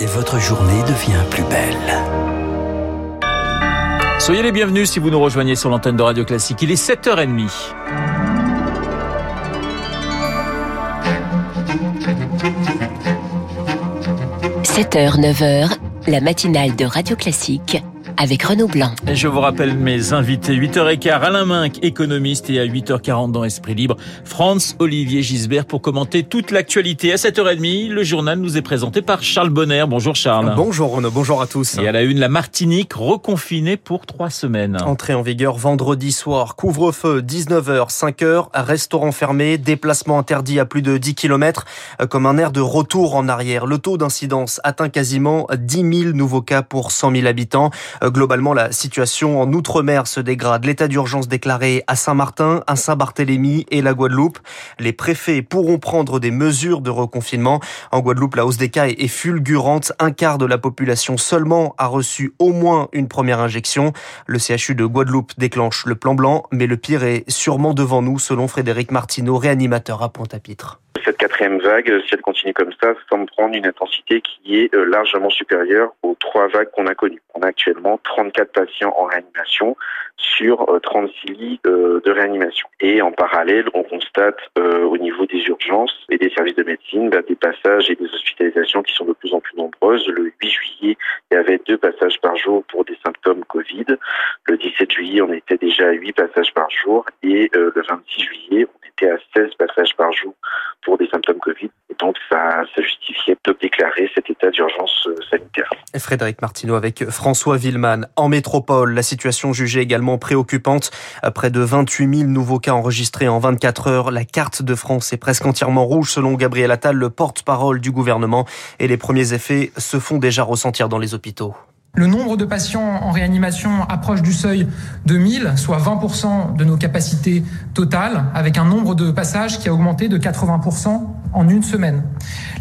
et votre journée devient plus belle. Soyez les bienvenus si vous nous rejoignez sur l'antenne de Radio Classique. Il est 7h30. – 7h, 9h, la matinale de Radio Classique avec Renaud Blanc. Je vous rappelle mes invités. 8h15, Alain Minck, économiste, et à 8h40 dans Esprit Libre, Franz Olivier Gisbert pour commenter toute l'actualité. À 7h30, le journal nous est présenté par Charles Bonner. Bonjour Charles. Bonjour Renaud, bonjour à tous. Et à la une, la Martinique reconfinée pour trois semaines. Entrée en vigueur vendredi soir, couvre-feu 19h, 5h, restaurant fermé, déplacement interdit à plus de 10 km, comme un air de retour en arrière. Le taux d'incidence atteint quasiment 10 000 nouveaux cas pour 100 000 habitants. Globalement, la situation en Outre-mer se dégrade. L'état d'urgence déclaré à Saint-Martin, à Saint-Barthélemy et la Guadeloupe. Les préfets pourront prendre des mesures de reconfinement. En Guadeloupe, la hausse des cas est fulgurante. Un quart de la population seulement a reçu au moins une première injection. Le CHU de Guadeloupe déclenche le plan blanc, mais le pire est sûrement devant nous, selon Frédéric Martineau, réanimateur à Pointe-à-Pitre. Cette quatrième vague, si elle continue comme ça, semble prendre une intensité qui est euh, largement supérieure aux trois vagues qu'on a connues. On a actuellement 34 patients en réanimation sur 36 euh, lits euh, de réanimation. Et en parallèle, on constate au niveau des urgences et des services de médecine bah, des passages et des hospitalisations qui sont de plus en plus nombreuses. Le 8 juillet, il y avait deux passages par jour pour des symptômes Covid. Le 17 juillet, on était déjà à 8 passages par jour. Et le 26 juillet, à 16 passages par jour pour des symptômes Covid. Et donc, ça, ça justifiait de déclarer cet état d'urgence euh, sanitaire. Frédéric Martineau avec François Villeman. En métropole, la situation jugée également préoccupante. Près de 28 000 nouveaux cas enregistrés en 24 heures. La carte de France est presque entièrement rouge selon Gabriel Attal, le porte-parole du gouvernement. Et les premiers effets se font déjà ressentir dans les hôpitaux. Le nombre de patients en réanimation approche du seuil de 1000, soit 20% de nos capacités totales, avec un nombre de passages qui a augmenté de 80% en une semaine.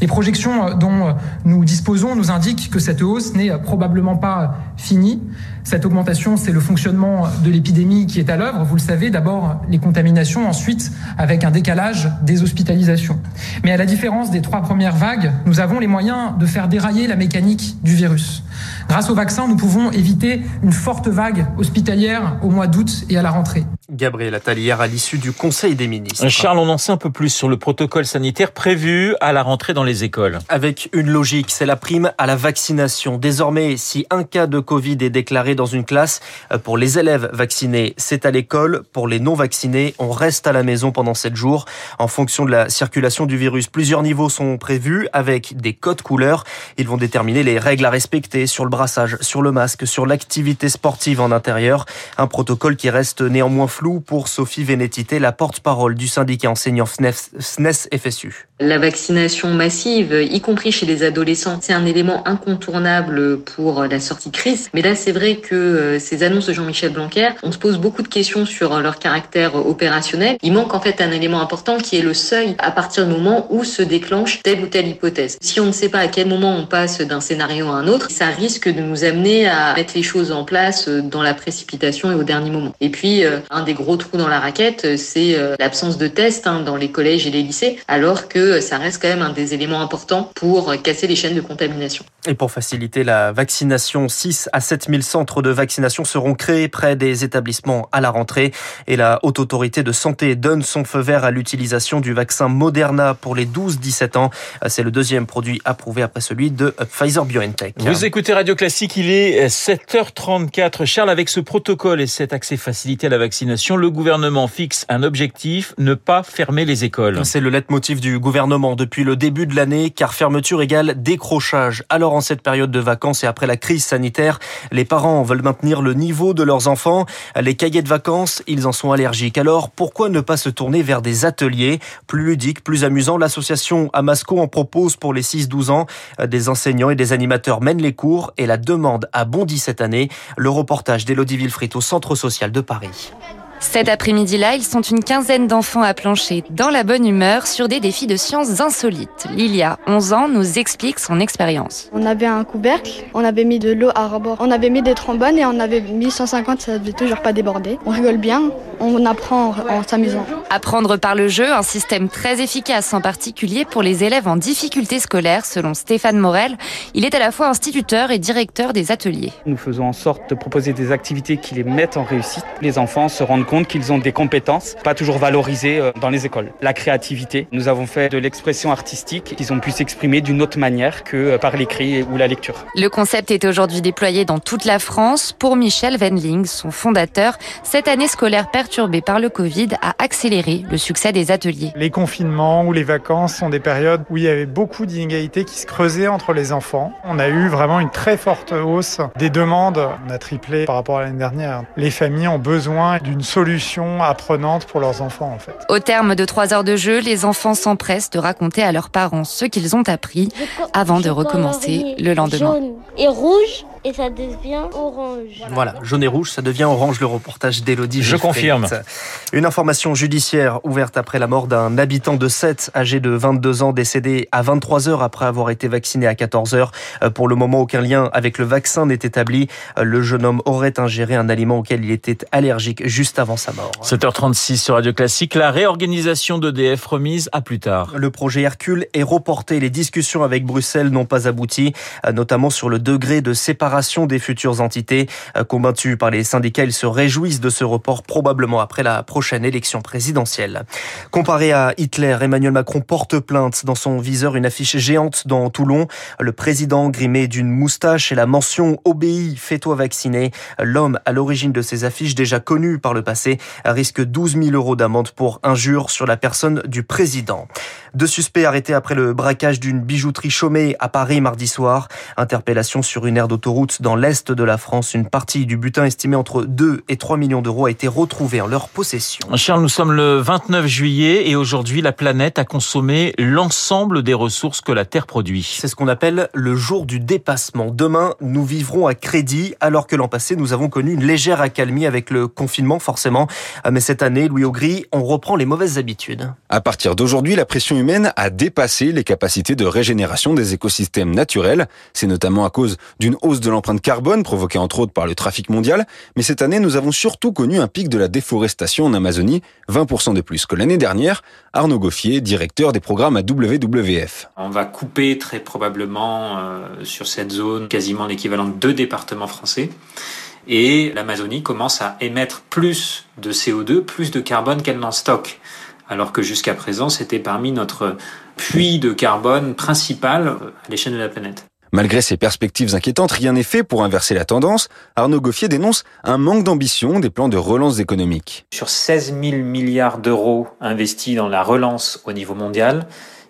Les projections dont nous disposons nous indiquent que cette hausse n'est probablement pas finie. Cette augmentation, c'est le fonctionnement de l'épidémie qui est à l'œuvre. Vous le savez, d'abord les contaminations, ensuite avec un décalage des hospitalisations. Mais à la différence des trois premières vagues, nous avons les moyens de faire dérailler la mécanique du virus. Grâce au vaccin, nous pouvons éviter une forte vague hospitalière au mois d'août et à la rentrée. Gabriel Attal hier à l'issue du Conseil des ministres. Charles, on en sait un peu plus sur le protocole sanitaire prévu à la rentrée dans les écoles. Avec une logique, c'est la prime à la vaccination. Désormais, si un cas de Covid est déclaré dans une classe, euh, pour les élèves vaccinés, c'est à l'école. Pour les non vaccinés, on reste à la maison pendant 7 jours. En fonction de la circulation du virus, plusieurs niveaux sont prévus avec des codes couleurs. Ils vont déterminer les règles à respecter sur le brassage, sur le masque, sur l'activité sportive en intérieur. Un protocole qui reste néanmoins flou pour Sophie Vénétité, la porte-parole du syndicat enseignant SNES-FSU. La vaccination massive, y compris chez les adolescents, c'est un élément incontournable pour la sortie crise. Mais là, c'est vrai que euh, ces annonces de Jean-Michel Blanquer, on se pose beaucoup de questions sur leur caractère opérationnel. Il manque en fait un élément important qui est le seuil à partir du moment où se déclenche telle ou telle hypothèse. Si on ne sait pas à quel moment on passe d'un scénario à un autre, ça risque de nous amener à mettre les choses en place dans la précipitation et au dernier moment. Et puis, euh, un des gros trous dans la raquette, c'est euh, l'absence de tests hein, dans les collèges et les lycées, alors que ça reste quand même un des éléments importants pour casser les chaînes de contamination. Et pour faciliter la vaccination, 6 à 7 000 centres de vaccination seront créés près des établissements à la rentrée. Et la Haute Autorité de Santé donne son feu vert à l'utilisation du vaccin Moderna pour les 12-17 ans. C'est le deuxième produit approuvé après celui de Pfizer-BioNTech. Vous écoutez Radio Classique, il est 7h34. Charles, avec ce protocole et cet accès facilité à la vaccination, le gouvernement fixe un objectif, ne pas fermer les écoles. C'est le leitmotiv du gouvernement depuis le début de l'année, car fermeture égale décrochage. Alors en cette période de vacances et après la crise sanitaire, les parents veulent maintenir le niveau de leurs enfants. Les cahiers de vacances, ils en sont allergiques. Alors pourquoi ne pas se tourner vers des ateliers plus ludiques, plus amusants? L'association Amasco en propose pour les 6-12 ans. Des enseignants et des animateurs mènent les cours et la demande a bondi cette année. Le reportage d'Élodie Villefrit au Centre social de Paris. Cet après-midi-là, ils sont une quinzaine d'enfants à plancher dans la bonne humeur sur des défis de sciences insolites. Lilia, 11 ans, nous explique son expérience. On avait un couvercle, on avait mis de l'eau à rebord, on avait mis des trombones et on avait mis 150, ça devait toujours pas déborder. On rigole bien, on apprend en s'amusant. Apprendre par le jeu, un système très efficace en particulier pour les élèves en difficulté scolaire, selon Stéphane Morel. Il est à la fois instituteur et directeur des ateliers. Nous faisons en sorte de proposer des activités qui les mettent en réussite. Les enfants se rendent compte qu'ils ont des compétences pas toujours valorisées euh, dans les écoles. La créativité, nous avons fait de l'expression artistique qu'ils ont pu s'exprimer d'une autre manière que euh, par l'écrit ou la lecture. Le concept est aujourd'hui déployé dans toute la France. Pour Michel Venling, son fondateur, cette année scolaire perturbée par le Covid a accéléré le succès des ateliers. Les confinements ou les vacances sont des périodes où il y avait beaucoup d'inégalités qui se creusaient entre les enfants. On a eu vraiment une très forte hausse des demandes. On a triplé par rapport à l'année dernière. Les familles ont besoin d'une solution apprenante pour leurs enfants en fait. Au terme de trois heures de jeu, les enfants s'empressent de raconter à leurs parents ce qu'ils ont appris avant de recommencer le lendemain. Jaune et rouge et ça devient orange. Voilà, jaune et rouge, ça devient orange, le reportage d'Elodie. Je confirme. Une information judiciaire ouverte après la mort d'un habitant de 7, âgé de 22 ans, décédé à 23 heures après avoir été vacciné à 14 heures. Pour le moment, aucun lien avec le vaccin n'est établi. Le jeune homme aurait ingéré un aliment auquel il était allergique juste avant sa mort. 7h36 sur Radio Classique, la réorganisation d'EDF remise à plus tard. Le projet Hercule est reporté. Les discussions avec Bruxelles n'ont pas abouti, notamment sur le degré de séparation des futures entités. Combattus par les syndicats, ils se réjouissent de ce report probablement après la prochaine élection présidentielle. Comparé à Hitler, Emmanuel Macron porte plainte dans son viseur une affiche géante dans Toulon. Le président grimé d'une moustache et la mention obéis, fais-toi vacciner. L'homme à l'origine de ces affiches déjà connues par le passé risque 12 000 euros d'amende pour injure sur la personne du président. Deux suspects arrêtés après le braquage d'une bijouterie chômée à Paris mardi soir. Interpellation sur une aire d'autoroute dans l'est de la France. Une partie du butin estimé entre 2 et 3 millions d'euros a été retrouvée en leur possession. Charles, nous sommes le 29 juillet et aujourd'hui la planète a consommé l'ensemble des ressources que la Terre produit. C'est ce qu'on appelle le jour du dépassement. Demain, nous vivrons à crédit alors que l'an passé, nous avons connu une légère accalmie avec le confinement forcément. Mais cette année, Louis Augry, on reprend les mauvaises habitudes. À partir d'aujourd'hui, la pression humaine a dépassé les capacités de régénération des écosystèmes naturels. C'est notamment à cause d'une hausse de l'empreinte carbone provoquée entre autres par le trafic mondial. Mais cette année, nous avons surtout connu un pic de la déforestation en Amazonie, 20% de plus que l'année dernière. Arnaud Goffier, directeur des programmes à WWF. On va couper très probablement euh, sur cette zone quasiment l'équivalent de deux départements français. Et l'Amazonie commence à émettre plus de CO2, plus de carbone qu'elle n'en stocke alors que jusqu'à présent, c'était parmi notre puits de carbone principal à l'échelle de la planète. Malgré ces perspectives inquiétantes, rien n'est fait pour inverser la tendance. Arnaud Goffier dénonce un manque d'ambition des plans de relance économique. Sur 16 000 milliards d'euros investis dans la relance au niveau mondial,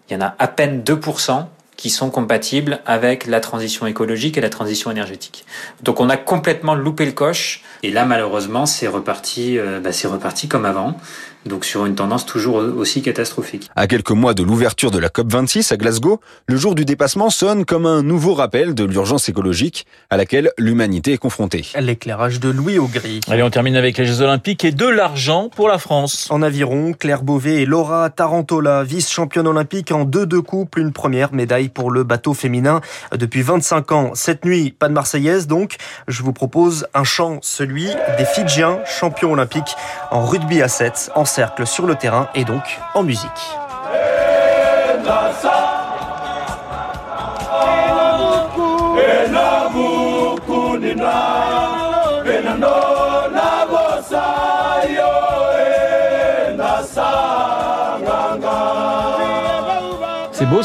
il y en a à peine 2% qui sont compatibles avec la transition écologique et la transition énergétique. Donc on a complètement loupé le coche et là malheureusement c'est reparti, euh, bah, c'est reparti comme avant. Donc sur une tendance toujours aussi catastrophique. À quelques mois de l'ouverture de la COP26 à Glasgow, le jour du dépassement sonne comme un nouveau rappel de l'urgence écologique à laquelle l'humanité est confrontée. L'éclairage de Louis Augry. Allez, on termine avec les Jeux Olympiques et de l'argent pour la France. En aviron, Claire Beauvais et Laura Tarantola, vice-championne olympique en deux de couple, une première médaille pour le bateau féminin depuis 25 ans. Cette nuit, pas de Marseillaise donc, je vous propose un chant, celui des Fidjiens, champions olympiques en rugby à 7, en cercle sur le terrain et donc en musique.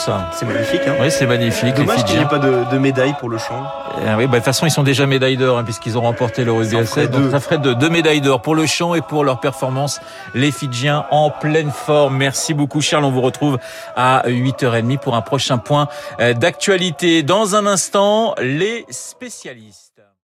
Ça. C'est magnifique. Hein oui, c'est magnifique. Dommage qu'il n'y ait pas de, de, médaille pour le chant. Euh, oui, bah, de toute façon, ils sont déjà médailles d'or hein, puisqu'ils ont remporté le rugby à 7. Donc ça ferait deux, deux médailles d'or pour le chant et pour leur performance. Les Fidjiens en pleine forme. Merci beaucoup Charles. On vous retrouve à 8h30 pour un prochain point d'actualité. Dans un instant, les spécialistes.